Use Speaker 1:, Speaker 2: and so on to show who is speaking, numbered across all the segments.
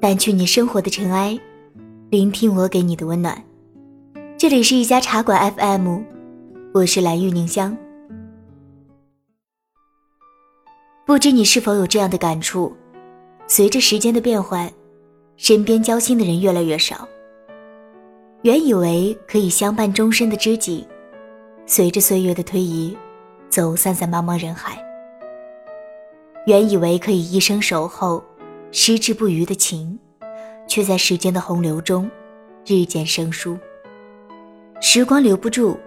Speaker 1: 掸去你生活的尘埃，聆听我给你的温暖。这里是一家茶馆 FM，我是蓝玉凝香。不知你是否有这样的感触？随着时间的变换，身边交心的人越来越少。原以为可以相伴终身的知己，随着岁月的推移，走散在茫茫人海。原以为可以一生守候。矢志不渝的情，却在时间的洪流中日渐生疏。时光留不住，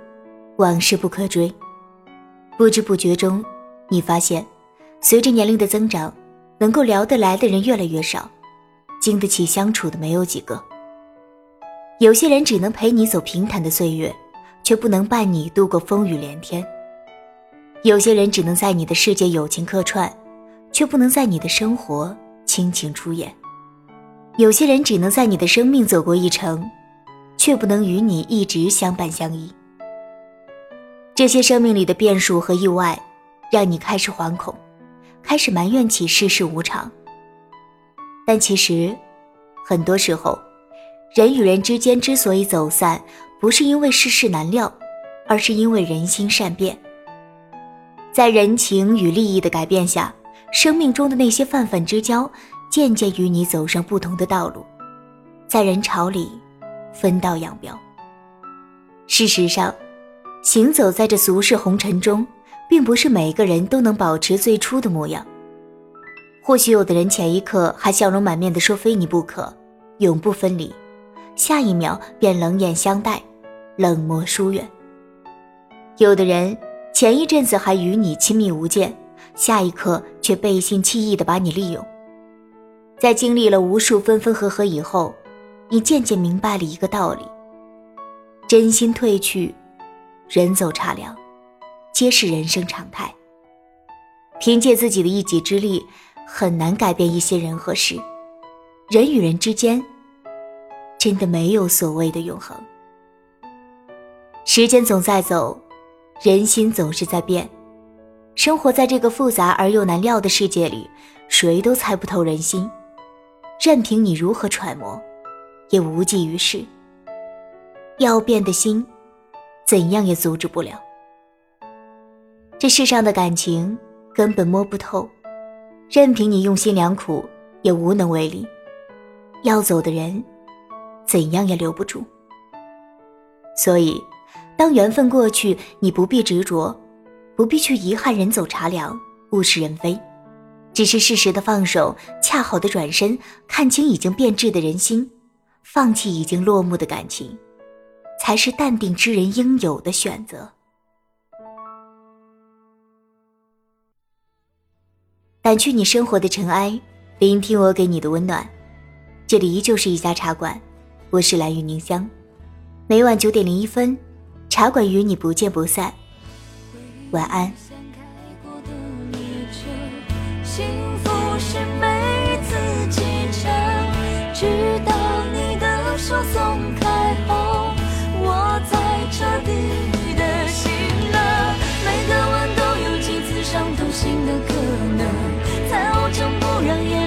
Speaker 1: 往事不可追。不知不觉中，你发现，随着年龄的增长，能够聊得来的人越来越少，经得起相处的没有几个。有些人只能陪你走平坦的岁月，却不能伴你度过风雨连天。有些人只能在你的世界友情客串，却不能在你的生活。倾情出演，有些人只能在你的生命走过一程，却不能与你一直相伴相依。这些生命里的变数和意外，让你开始惶恐，开始埋怨起世事无常。但其实，很多时候，人与人之间之所以走散，不是因为世事难料，而是因为人心善变。在人情与利益的改变下。生命中的那些泛泛之交，渐渐与你走上不同的道路，在人潮里分道扬镳。事实上，行走在这俗世红尘中，并不是每个人都能保持最初的模样。或许有的人前一刻还笑容满面地说非你不可，永不分离，下一秒便冷眼相待，冷漠疏远。有的人前一阵子还与你亲密无间。下一刻却背信弃义的把你利用，在经历了无数分分合合以后，你渐渐明白了一个道理：真心褪去，人走茶凉，皆是人生常态。凭借自己的一己之力，很难改变一些人和事。人与人之间，真的没有所谓的永恒。时间总在走，人心总是在变。生活在这个复杂而又难料的世界里，谁都猜不透人心，任凭你如何揣摩，也无济于事。要变的心，怎样也阻止不了。这世上的感情根本摸不透，任凭你用心良苦，也无能为力。要走的人，怎样也留不住。所以，当缘分过去，你不必执着。不必去遗憾人走茶凉，物是人非，只是适时的放手，恰好的转身，看清已经变质的人心，放弃已经落幕的感情，才是淡定之人应有的选择。掸去你生活的尘埃，聆听我给你的温暖。这里依旧是一家茶馆，我是蓝雨凝香，每晚九点零一分，茶馆与你不见不散。晚安。散开过的列车，幸福是每次启程，直到你的手松开
Speaker 2: 后，我才彻底的醒了。每个吻都有几次伤透心的可能，才熬成不让眼。